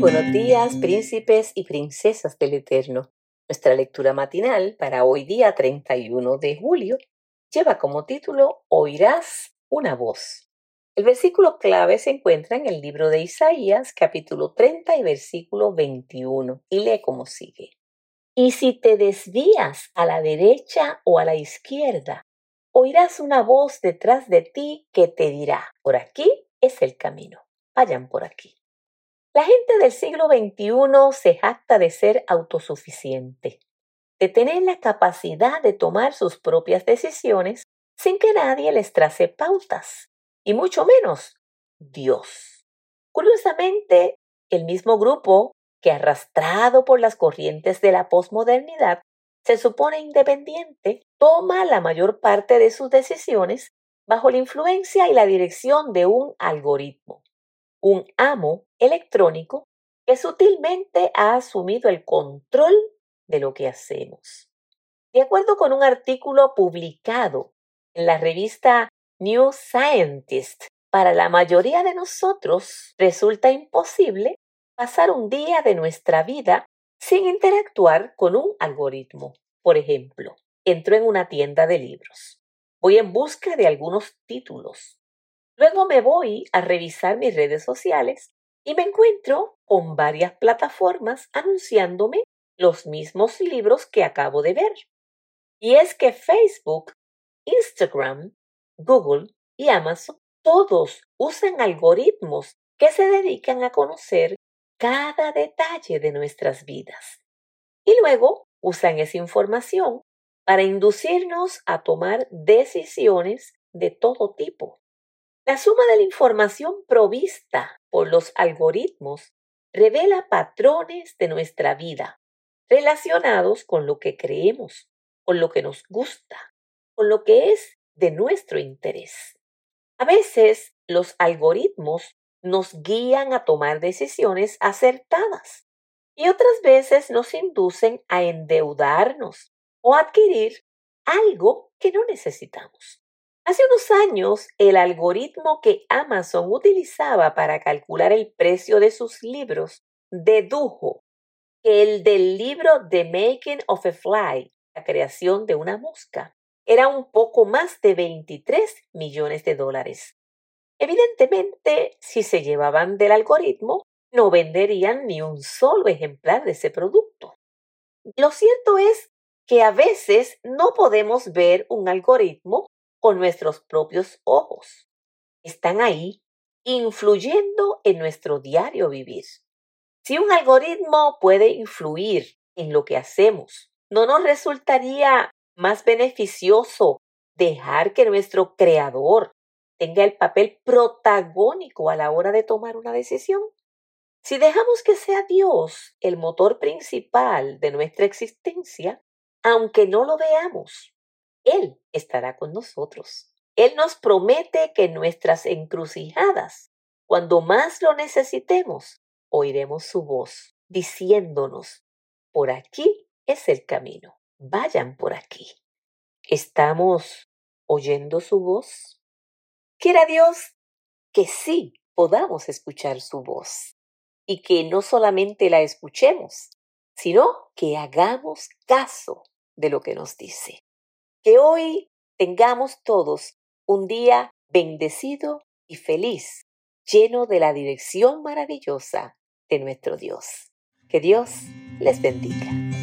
buenos días, príncipes y princesas del Eterno. Nuestra lectura matinal para hoy día 31 de julio lleva como título Oirás una voz. El versículo clave se encuentra en el libro de Isaías, capítulo 30 y versículo 21, y lee como sigue. Y si te desvías a la derecha o a la izquierda, oirás una voz detrás de ti que te dirá, por aquí es el camino, vayan por aquí. La gente del siglo XXI se jacta de ser autosuficiente, de tener la capacidad de tomar sus propias decisiones sin que nadie les trace pautas, y mucho menos Dios. Curiosamente, el mismo grupo que arrastrado por las corrientes de la posmodernidad se supone independiente, toma la mayor parte de sus decisiones bajo la influencia y la dirección de un algoritmo un amo electrónico que sutilmente ha asumido el control de lo que hacemos. De acuerdo con un artículo publicado en la revista New Scientist, para la mayoría de nosotros resulta imposible pasar un día de nuestra vida sin interactuar con un algoritmo. Por ejemplo, entro en una tienda de libros. Voy en busca de algunos títulos. Luego me voy a revisar mis redes sociales y me encuentro con varias plataformas anunciándome los mismos libros que acabo de ver. Y es que Facebook, Instagram, Google y Amazon todos usan algoritmos que se dedican a conocer cada detalle de nuestras vidas. Y luego usan esa información para inducirnos a tomar decisiones de todo tipo. La suma de la información provista por los algoritmos revela patrones de nuestra vida relacionados con lo que creemos, con lo que nos gusta, con lo que es de nuestro interés. A veces los algoritmos nos guían a tomar decisiones acertadas y otras veces nos inducen a endeudarnos o adquirir algo que no necesitamos. Hace unos años, el algoritmo que Amazon utilizaba para calcular el precio de sus libros dedujo que el del libro The Making of a Fly, la creación de una mosca, era un poco más de 23 millones de dólares. Evidentemente, si se llevaban del algoritmo, no venderían ni un solo ejemplar de ese producto. Lo cierto es que a veces no podemos ver un algoritmo con nuestros propios ojos. Están ahí, influyendo en nuestro diario vivir. Si un algoritmo puede influir en lo que hacemos, ¿no nos resultaría más beneficioso dejar que nuestro creador tenga el papel protagónico a la hora de tomar una decisión? Si dejamos que sea Dios el motor principal de nuestra existencia, aunque no lo veamos, él estará con nosotros. Él nos promete que nuestras encrucijadas, cuando más lo necesitemos, oiremos su voz diciéndonos, por aquí es el camino, vayan por aquí. ¿Estamos oyendo su voz? Quiera Dios que sí podamos escuchar su voz y que no solamente la escuchemos, sino que hagamos caso de lo que nos dice. Que hoy tengamos todos un día bendecido y feliz, lleno de la dirección maravillosa de nuestro Dios. Que Dios les bendiga.